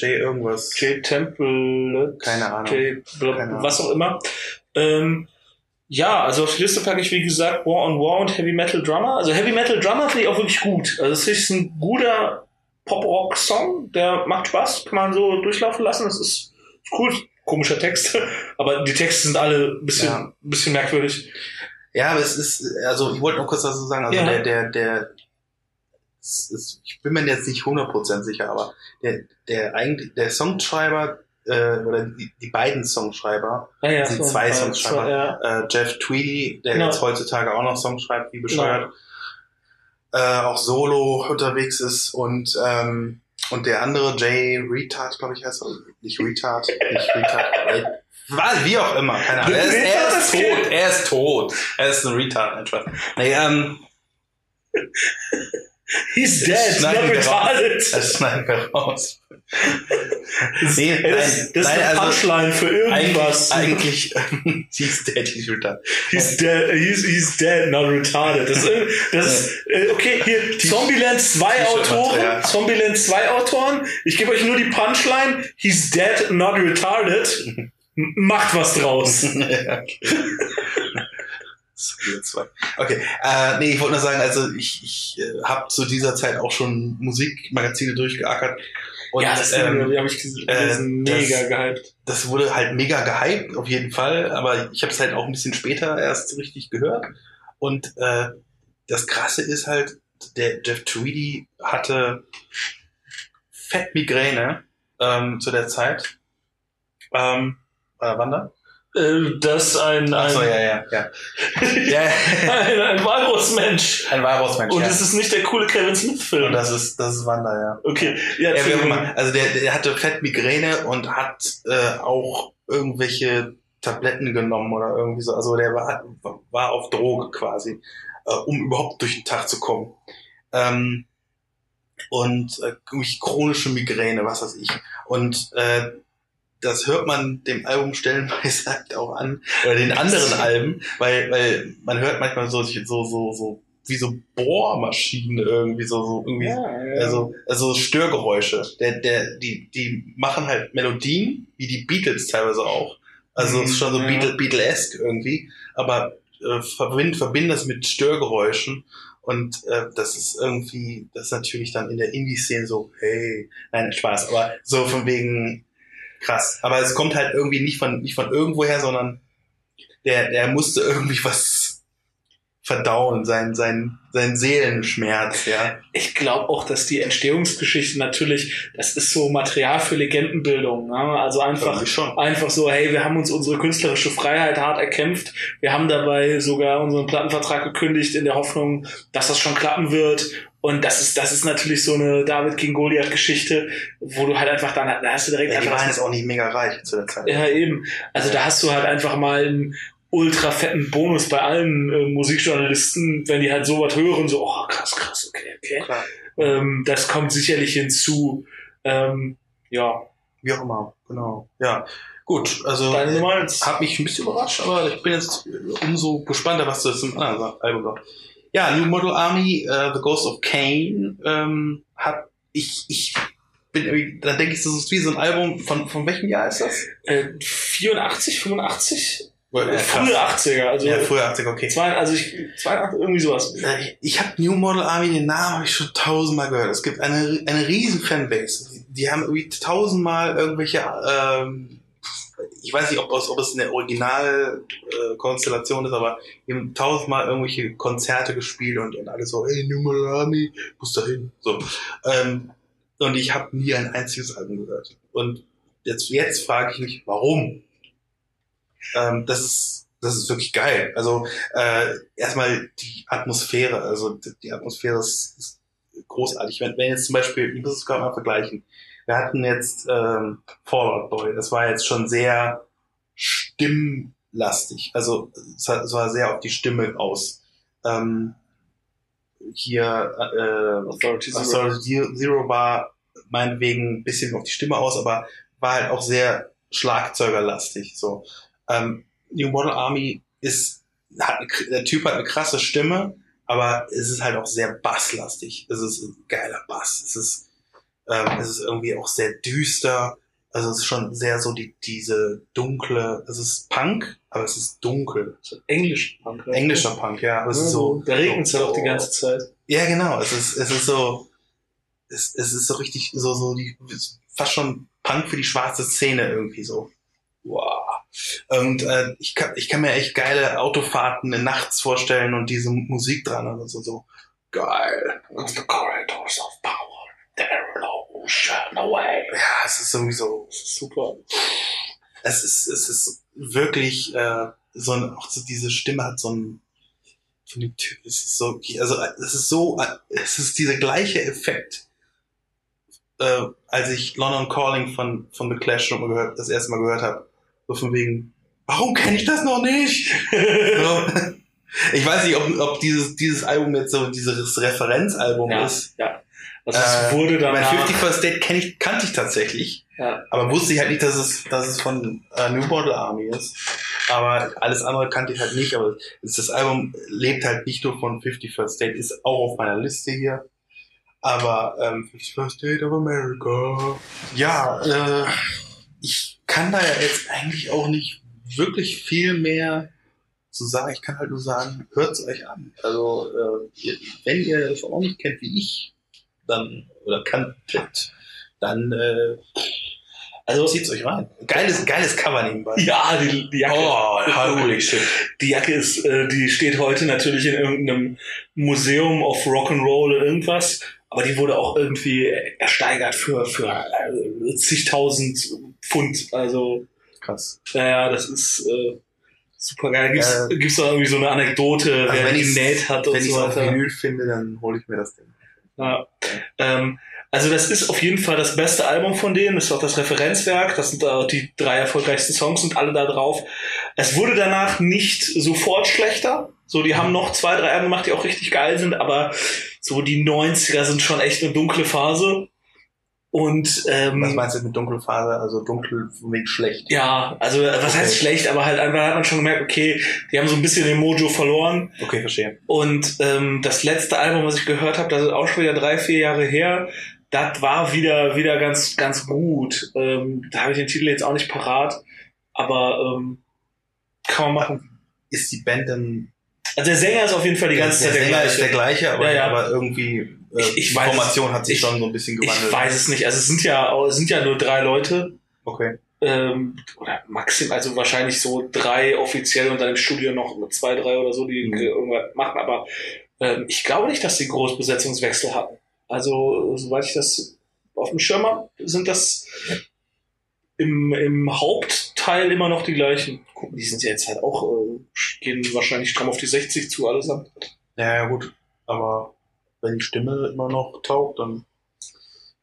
J irgendwas, J. Temple. keine Ahnung. J. Keine Ahnung. was auch immer. Ähm, ja, also auf die Liste packe ich, wie gesagt, War on War und Heavy Metal Drummer. Also Heavy Metal Drummer finde ich auch wirklich gut. Also es ist ein guter Pop-Rock-Song, der macht Spaß, kann man so durchlaufen lassen. Das ist cool. Komischer Text, aber die Texte sind alle ein bisschen, Ja. bisschen merkwürdig. Ja, aber es ist, also ich wollte noch kurz dazu sagen, also Ja. der, der, der, ist, ich bin mir jetzt nicht 100% sicher, aber der, der eigentlich, der Songschreiber, äh, oder die, die beiden Songschreiber, Ah, ja, sind so, zwei Songschreiber, zwei, ja. äh, Jeff Tweedy, der Genau. jetzt heutzutage auch noch Songs schreibt, wie bescheuert, äh, auch solo unterwegs ist und, ähm, und der andere, Jay Retard, glaube ich, heißt er, nicht Retard, nicht Retard, äh, was, wie auch immer, keine Ahnung. Er ist, er ist tot, er ist tot. Er ist ein Retard, nein, Spaß. Nee, ähm, He's dead, not retarded. das schneiden wir raus. Nee, das, nein, das ist nein, eine also Punchline für irgendwas. eigentlich, eigentlich, he's dead, he's retard. He's dead, he's, he's dead, not retarded. Das ist, das ist äh, okay, hier, Zombieland 2 T-Shirt-Material. Autoren, Zombieland 2 Autoren, ich gebe euch nur die Punchline, he's dead, not retarded. Macht was draus. Ja, okay. Zwei. Okay, äh, nee, ich wollte nur sagen, also ich, ich äh, habe zu dieser Zeit auch schon Musikmagazine durchgeackert. Und, ja, das ähm, habe ich gesehen, äh, mega das- gehypt. das wurde halt mega gehypt, auf jeden Fall, aber ich habe es halt auch ein bisschen später erst richtig gehört. Und äh, das Krasse ist halt, der Jeff Tweedy hatte fett Migräne ähm, zu der Zeit. Ähm, äh, wann da? Äh, das ein, ein, Achso, ja, ja, ja. ein, ein Walrusmensch. Ein Walrossmensch, Und es ist nicht der coole Kevin Smith-Film. Und das ist, das ist Wanda, ja. Okay, ja, immer. Also der, der hatte fett Migräne und hat äh, auch irgendwelche Tabletten genommen oder irgendwie so. Also der war, war auf Droge quasi, äh, um überhaupt durch den Tag zu kommen. Ähm, und äh, chronische Migräne, was weiß ich. Und äh, das hört man dem Album stellenweise halt auch an, oder den anderen Alben, weil, weil man hört manchmal so, so, so, so, wie so Bohrmaschinen irgendwie so, so irgendwie Ja, ja. also, also Störgeräusche. Der, der, die, die machen halt Melodien, wie die Beatles teilweise auch. Also Mhm, ist schon so ja. Beatle, Beatlesque irgendwie, aber äh, verbind, verbind das mit Störgeräuschen. Und äh, das ist irgendwie, das ist natürlich dann in der Indie-Szene so, hey, nein, Spaß, aber so von wegen krass. Aber es kommt halt irgendwie nicht von, nicht von irgendwoher, sondern der, der musste irgendwie was verdauen, sein, sein, sein Seelenschmerz, ja. ich glaube auch, dass die Entstehungsgeschichte natürlich, das ist so Material für Legendenbildung. Ne? Also einfach, einfach so, hey, wir haben uns unsere künstlerische Freiheit hart erkämpft. Wir haben dabei sogar unseren Plattenvertrag gekündigt in der Hoffnung, dass das schon klappen wird. Und das ist, das ist natürlich so eine David King Goliath Geschichte, wo du halt einfach dann, da hast du direkt Ja, die einfach waren jetzt auch nicht mega reich zu der Zeit. Ja, eben. Also da hast du halt einfach mal einen ultra fetten Bonus bei allen äh, Musikjournalisten, wenn die halt sowas hören, so, oh, krass, krass, okay, okay. Klar. Ähm, das kommt sicherlich hinzu. Ähm, ja, Wie auch immer, genau. Ja, gut, also hat mich ein bisschen überrascht, aber ich bin jetzt umso gespannter, was du zum anderen Album sagst. Ja, New Model Army, äh, The Ghost of Kane, ähm, hat ich, ich bin da denke ich, das ist wie so ein Album, von, von welchem Jahr ist das? Äh, 84, 85? Ja, Äh, krass. frühe 80er, also, Ja, früher 80, okay. zwei, also ich, 82, irgendwie sowas. Äh, Ich habe New Model Army, den Namen habe ich schon tausendmal gehört. Es gibt eine, eine riesen Fanbase. Die haben irgendwie tausendmal irgendwelche, ähm, ich weiß nicht, ob, ob es eine Originalkonstellation Konstellation ist, aber die haben tausendmal irgendwelche Konzerte gespielt und, und alle so, hey, New Army, muss da hin. So. Ähm, und ich habe nie ein einziges Album gehört. Und jetzt, jetzt frage ich mich, warum? Ähm, das ist das ist wirklich geil. Also äh, erstmal die Atmosphäre, also die, die Atmosphäre ist, ist großartig. Wenn, wenn jetzt zum Beispiel, ich muss es gerade mal vergleichen, wir hatten jetzt ähm, Fallout Boy, das war jetzt schon sehr stimmlastig, also es, hat, es war sehr auf die Stimme aus. Ähm, hier äh, Authority Zero. Authority Zero. War meinetwegen ein bisschen auf die Stimme aus, aber war halt auch sehr Schlagzeugerlastig. So. Ähm, New Model Army ist, hat der Typ hat eine krasse Stimme, aber es ist halt auch sehr basslastig. Es ist ein geiler Bass. Es ist, ähm, es ist irgendwie auch sehr düster. Also es ist schon sehr so die, diese dunkle, es ist Punk, aber es ist dunkel. Englisch. Punk, ne? Englischer Punk, ja. Aber es ist so, Da regnet es so, ja auch die ganze Zeit. ja, genau. Es ist, es ist so, es, es ist so richtig, so, so die, fast schon Punk für die schwarze Szene irgendwie so. Wow. Und äh, ich, kann, ich kann mir echt geile Autofahrten in nachts vorstellen und diese Musik dran und so, so. Geil. Of the corridors of power, shine away. Ja, es ist sowieso, Das ist super. es ist, es ist wirklich äh, so ein, auch so diese Stimme hat so ein von dem Typ, es ist so, also es ist so, es ist dieser gleiche Effekt, äh, als ich London Calling von von The Clash schon mal gehört, das erste Mal gehört habe, so von wegen, warum kenne ich das noch nicht? so. Ich weiß nicht, ob, ob dieses dieses Album jetzt so dieses Referenzalbum Ja, ist. ja. Also es Äh, wurde dann Mein 50 First Date kenn ich, kannte ich tatsächlich. Ja. Aber wusste ich halt nicht, dass es, dass es von äh, New Model Army ist. Aber alles andere kannte ich halt nicht. Aber das Album lebt halt nicht nur von 50 First Date, ist auch auf meiner Liste hier. Aber ähm, 50 First Date of America. Ja, äh, ich kann da ja jetzt eigentlich auch nicht wirklich viel mehr zu sagen. Ich kann halt nur sagen, hört es euch an. Also, äh, wenn ihr es auch nicht kennt wie ich, dann, oder kanntet, dann, äh, also zieht's euch rein. Geiles, geiles Cover nebenbei. Ja, die, die Jacke. Oh, holy shit. Die Jacke ist, äh, die steht heute natürlich in irgendeinem Museum of Rock'n'Roll oder irgendwas. Aber die wurde auch irgendwie ersteigert für, für äh, zigtausend Pfund. Also, Krass. naja, das ist äh, super geil. Gibt's, Äh, gibt's da irgendwie so eine Anekdote, Also wer wenn die genäht hat und Wenn ich so es auf weiter. Vinyl finde, dann hole ich mir das Ding. Ja. Ähm, also das ist auf jeden Fall das beste Album von denen. Das ist auch das Referenzwerk. Das sind auch die drei erfolgreichsten Songs und alle da drauf. Es wurde danach nicht sofort schlechter. So, die haben noch zwei, drei Alben gemacht, die auch richtig geil sind, aber so die 90er sind schon echt eine dunkle Phase. Und ähm, Was meinst du mit Dunkelphase? Also dunkel wegen schlecht. ja, also was heißt Okay. schlecht, aber halt einfach hat man schon gemerkt, okay, die haben so ein bisschen den Mojo verloren. Okay, verstehe. Und ähm, das letzte Album, was ich gehört habe, das ist auch schon wieder drei, vier Jahre her, das war wieder wieder ganz ganz gut. Ähm, da habe ich den Titel jetzt auch nicht parat, aber ähm, kann man machen. Ist die Band dann Also der Sänger ist auf jeden Fall die ganze der Zeit der Sänger gleiche. ist der gleiche, aber, Ja, ja. aber irgendwie äh, Ich- ich die Formation hat sich ich- schon so ein bisschen gewandelt. ich weiß es nicht. Also es sind ja es sind ja nur drei Leute. Okay. Ähm, oder maximal, also wahrscheinlich so drei offiziell und dann im Studio noch zwei, drei oder so, die Mhm. äh, irgendwas machen, aber ähm, ich glaube nicht, dass sie Großbesetzungswechsel hatten. Also, soweit ich das auf dem Schirm habe, sind das im, im Hauptteil immer noch die gleichen. Guck, die sind ja jetzt halt auch, äh, gehen wahrscheinlich stramm auf die 60 zu allesamt. Ja, ja, gut. Aber wenn die Stimme immer noch taugt, dann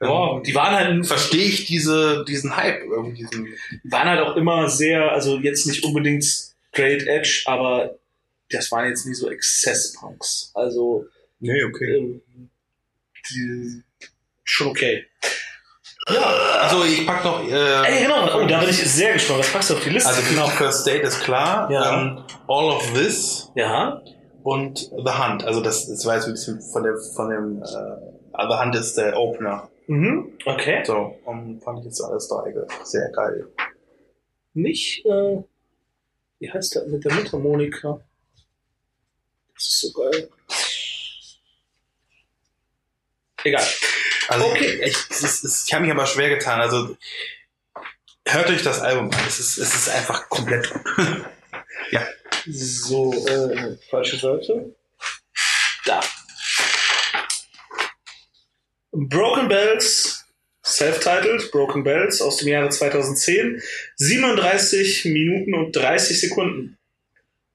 Ja, die waren halt, verstehe ich diese, diesen Hype, irgendwie diesen. waren halt auch immer sehr, also jetzt nicht unbedingt straight edge, aber das waren jetzt nie so Exzess-Punks. Also, Nee, okay. ähm, die, schon okay. Also ich pack noch. Äh, Ey, genau, oh, da bin ich sehr gespannt. Was packst du auf die Liste? Also genau. First Date ist klar. Ja. Ähm, All of This Ja, und The Hunt. Also das, das war jetzt ein bisschen von der von dem äh, The Hunt ist der Opener. mhm. okay. So, und fand ich jetzt alles drei sehr geil. Nicht, äh, wie heißt der mit der Mundharmonika? Das ist so geil. Egal. Also Okay. ich, es, ich habe mich aber schwer getan. Also hört euch das Album an. Es ist, es ist einfach komplett gut. So, äh, falsche Seite. Da. Broken Bells, self-titled, Broken Bells aus dem Jahre 2010. 37 Minuten und 30 Sekunden.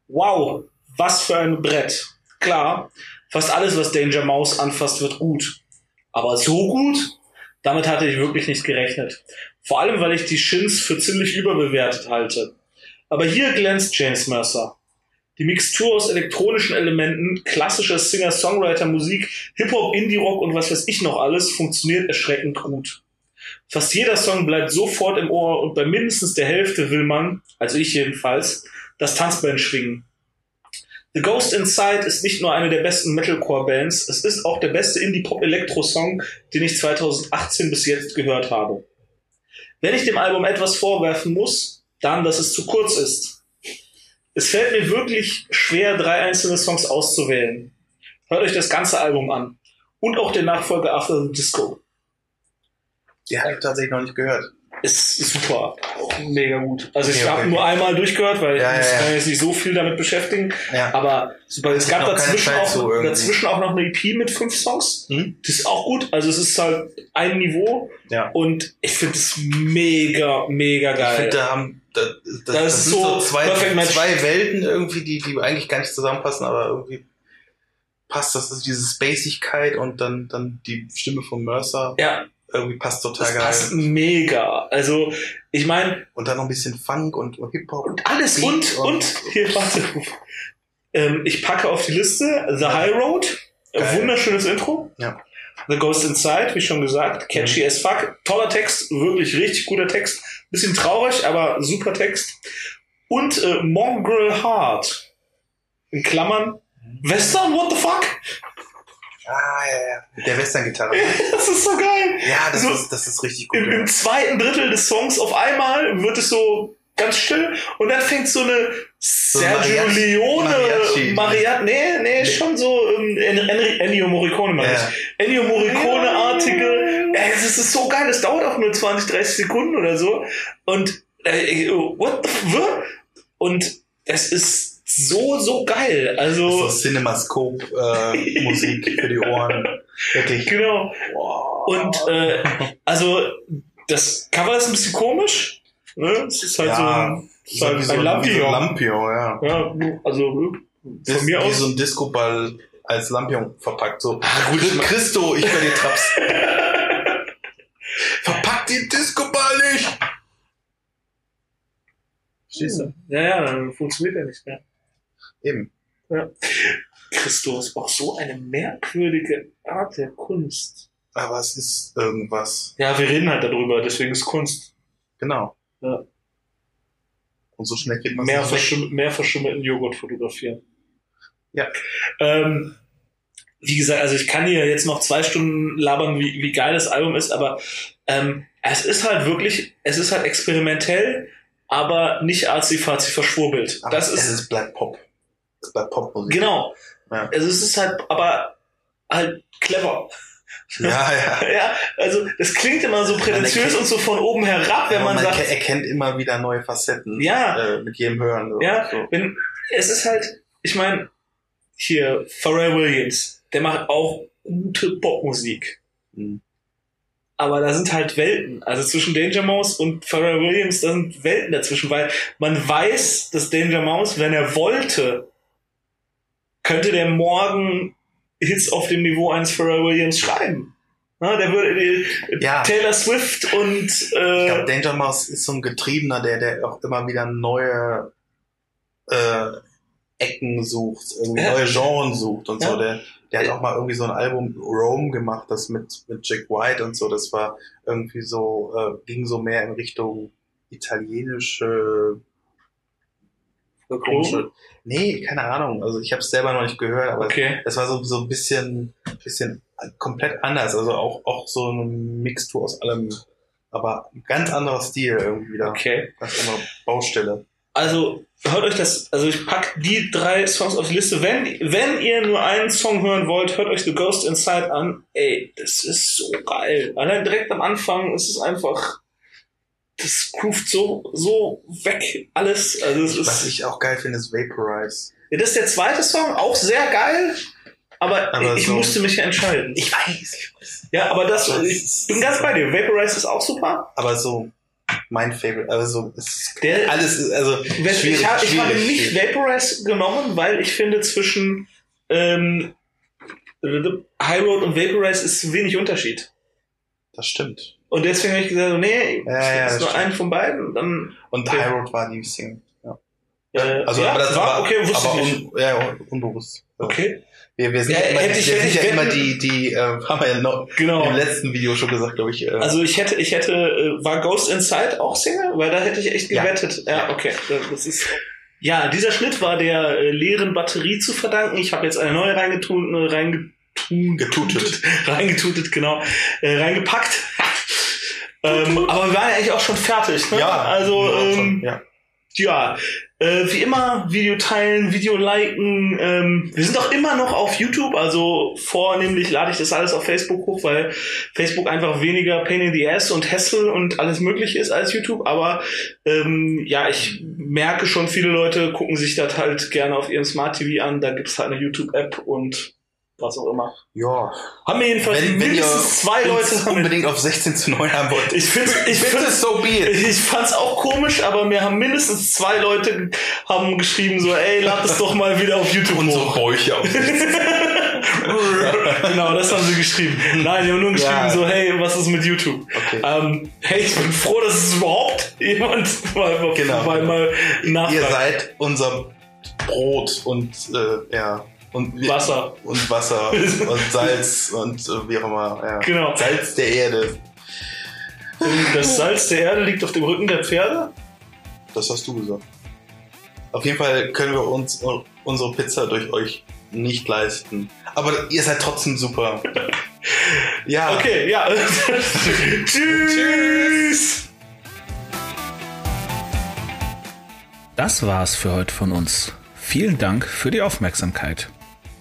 Wow, was für ein Brett. Klar, fast alles, was Danger Mouse anfasst, wird gut. Aber so gut? Damit hatte ich wirklich nicht gerechnet. Vor allem, weil ich die Shins für ziemlich überbewertet halte. Aber hier glänzt James Mercer. Die Mixtur aus elektronischen Elementen, klassischer Singer-Songwriter-Musik, Hip-Hop, Indie-Rock und was weiß ich noch alles funktioniert erschreckend gut. Fast jeder Song bleibt sofort im Ohr und bei mindestens der Hälfte will man, also ich jedenfalls, das Tanzband schwingen. The Ghost Inside ist nicht nur eine der besten Metalcore-Bands, es ist auch der beste Indie-Pop-Elektro-Song, den ich 2018 bis jetzt gehört habe. Wenn ich dem Album etwas vorwerfen muss, dann, dass es zu kurz ist. Es fällt mir wirklich schwer, drei einzelne Songs auszuwählen. Hört euch das ganze Album an. Und auch den Nachfolger After the Disco. Die habe ich tatsächlich noch nicht gehört. Ist super. Auch mega gut. Also ich Okay, habe okay. nur einmal durchgehört, weil Ja, ich ja, ja. kann jetzt nicht so viel damit beschäftigen. Ja. Aber super. Es gab dazwischen auch, dazwischen auch noch eine EP mit fünf Songs. Hm? Das ist auch gut. Also es ist halt ein Niveau. Ja. Und ich finde es mega, mega Ich geil. finde, da haben das, das, Das ist sind so so zwei, zwei Welten irgendwie, die, die eigentlich gar nicht zusammenpassen, aber irgendwie passt das, also diese Spacigkeit und dann, dann die Stimme von Mercer ja, irgendwie passt total das geil. passt mega. Also ich meine, Und dann noch ein bisschen Funk und, Hip-Hop. Und alles und, und, und- hier, warte. Ähm, ich packe auf die Liste The High Road. Geil. wunderschönes Intro. Ja. The Ghost Inside, wie schon gesagt. Catchy as fuck. Toller Text, wirklich richtig guter Text. Bisschen traurig, aber super Text. Und äh, Mongrel Heart. In Klammern. Western, what the fuck? Ah, ja, ja. Mit der Western-Gitarre. Das ist so geil. Ja, das, So- ist, das ist richtig gut. Im. Im zweiten Drittel des Songs auf einmal wird es so ganz still und dann fängt so eine Sergio Mariachi- Leone Mariachi. Mariachi, nee, nee, schon so ähm, En- En- Ennio Morricone meine Ja. ich. Ennio Morricone-artige, ey, es ist so geil, es dauert auch nur 20, 30 Sekunden oder so und äh, what the fuck? Und es ist so, so geil. So Also, Cinemascope-Musik für die Ohren. Wirklich. genau. Wow. Und äh, also das Cover ist ein bisschen komisch. Ne? Es ist halt so ein, ist halt ein so ein Lampion. Lampion, ja. ja, also Dis- von mir wie aus. so ein Disco-Ball als Lampion verpackt. So, Ah, gut, ich mein- Christo, ich höre die Traps. Verpack den Disco-Ball nicht! Du? Ja, ja, dann funktioniert er nicht mehr. Eben. Christus, auch so eine merkwürdige Art der Kunst. Aber es ist irgendwas. Ja, wir reden halt darüber, deswegen ist Kunst. Genau. Ja. Und so schnell kriegt man Mehr, verschimm mehr verschimmelten Joghurt fotografieren. Ja. Ähm, wie gesagt, also ich kann hier jetzt noch zwei Stunden labern, wie, wie geil das Album ist, aber ähm, es ist halt wirklich, es ist halt experimentell, aber nicht arzi-fazi verschwurbelt. Aber Das es ist, ist bleibt Pop. Es bleibt Popmusik. genau. Ja. Also es ist halt, aber halt clever. Ja, ja. Ja, also das klingt immer so prätentiös und so von oben herab, wenn Aber man sagt, erke- erkennt immer wieder neue Facetten. Ja. Äh, mit jedem Hören. So. Ja, So. wenn, es ist halt, ich meine, hier, Pharrell Williams, der macht auch gute Popmusik. Mhm. Aber da sind halt Welten. Also zwischen Danger Mouse und Pharrell Williams, da sind Welten dazwischen, weil man weiß, dass Danger Mouse, wenn er wollte, könnte der morgen Hits auf dem Niveau eines Pharrell Williams schreiben. Na, der würde die, Ja. Taylor Swift und Ich äh, glaube, Danger Mouse ist so ein Getriebener, der, der auch immer wieder neue äh, Ecken sucht, irgendwie Ja. neue Genren sucht und Ja. so. Der, der hat auch mal irgendwie so ein Album Rome gemacht, das mit, mit Jack White und so. Das war irgendwie so, äh, ging so mehr in Richtung italienische komische. Nee, keine Ahnung. Also ich habe es selber noch nicht gehört, aber okay. es war so, so ein bisschen, bisschen komplett anders. Also auch, auch so eine Mixtur aus allem. Aber ein ganz anderer Stil irgendwie wieder. Okay. Ganz andere Baustelle. Also hört euch das, also ich pack die drei Songs auf die Liste. Wenn, wenn ihr nur einen Song hören wollt, hört euch The Ghost Inside an. Ey, das ist so geil. Allein direkt am Anfang ist es einfach, das groovt so, so weg alles. Also es Was ist, ich auch geil finde, ist Vaporize. ja, das ist der zweite Song, auch sehr geil. Aber, Aber ich so- musste mich ja entscheiden. Ich weiß, ich weiß. ja, aber das, Das ich bin ganz bei dir. Vaporize ist auch super. Aber so mein Favorite, also es ist Der- alles ist, also schwierig, ich, hab, ich habe nicht. Vaporize genommen, weil ich finde zwischen ähm, High Road und Vaporize ist wenig Unterschied. Das stimmt. Und deswegen habe ich gesagt, nee, Ja, ja, ist nur einen von beiden. Dann, Und Okay. High Road war die Single. Ja. äh, Also, ja, aber das war, okay, wusste aber ich nicht. un, ja, un, unbewusst. Ja. Okay, Wir, wir sind Ja, ja, immer, hätte ich- wir sind ja immer die, die, äh, haben wir ja noch genau. im letzten Video schon gesagt, glaube ich. Äh, Also ich hätte, ich hätte, äh, war Ghost Inside auch Single? Weil da hätte ich echt Ja. gewettet. Ja, okay. Das ist. Ja, dieser Schnitt war der äh, leeren Batterie zu verdanken. Ich habe jetzt eine neue reingetun, äh, reingetun, Getutet. reingetutet, genau, äh, reingepackt. Ähm, aber wir waren ja eigentlich auch schon fertig. Ne? ja, also ja, ähm, ja. ja, äh, wie immer, Video teilen, Video liken. Ähm, wir sind auch immer noch auf YouTube, also vornehmlich lade ich das alles auf Facebook hoch, weil Facebook einfach weniger Pain in the Ass und Hassel und alles möglich ist als YouTube. Aber ähm, ja, ich merke schon, viele Leute gucken sich das halt gerne auf ihrem Smart TV an. Da gibt's halt eine YouTube-App und was auch immer. ja. Haben wir jedenfalls Wenn, wenn ihr mindestens zwei uns Leute. unbedingt auf 16 zu 9 haben wollt. Ich finde ich Bitte find's so be it. ich fand's auch komisch, aber mir haben mindestens zwei Leute haben geschrieben so, ey, lad es doch mal wieder auf YouTube Unsere hoch. Bäuche auf 16. genau, das haben sie geschrieben. Nein, die haben nur geschrieben Ja. so, hey, was ist mit YouTube? Okay. Ähm, hey, ich bin froh, dass es überhaupt jemand mal, Genau. mal, mal Ihr nachfragt. seid unser Brot und äh, ja und Wasser. und Wasser und Salz und äh, wie auch immer. Ja. Genau. Salz der Erde. Das Salz der Erde liegt auf dem Rücken der Pferde. Das hast du gesagt. Auf jeden Fall können wir uns unsere Pizza durch euch nicht leisten. Aber ihr seid trotzdem super. Ja. Okay, ja. Tschüss. Das war's für heute von uns. Vielen Dank für die Aufmerksamkeit.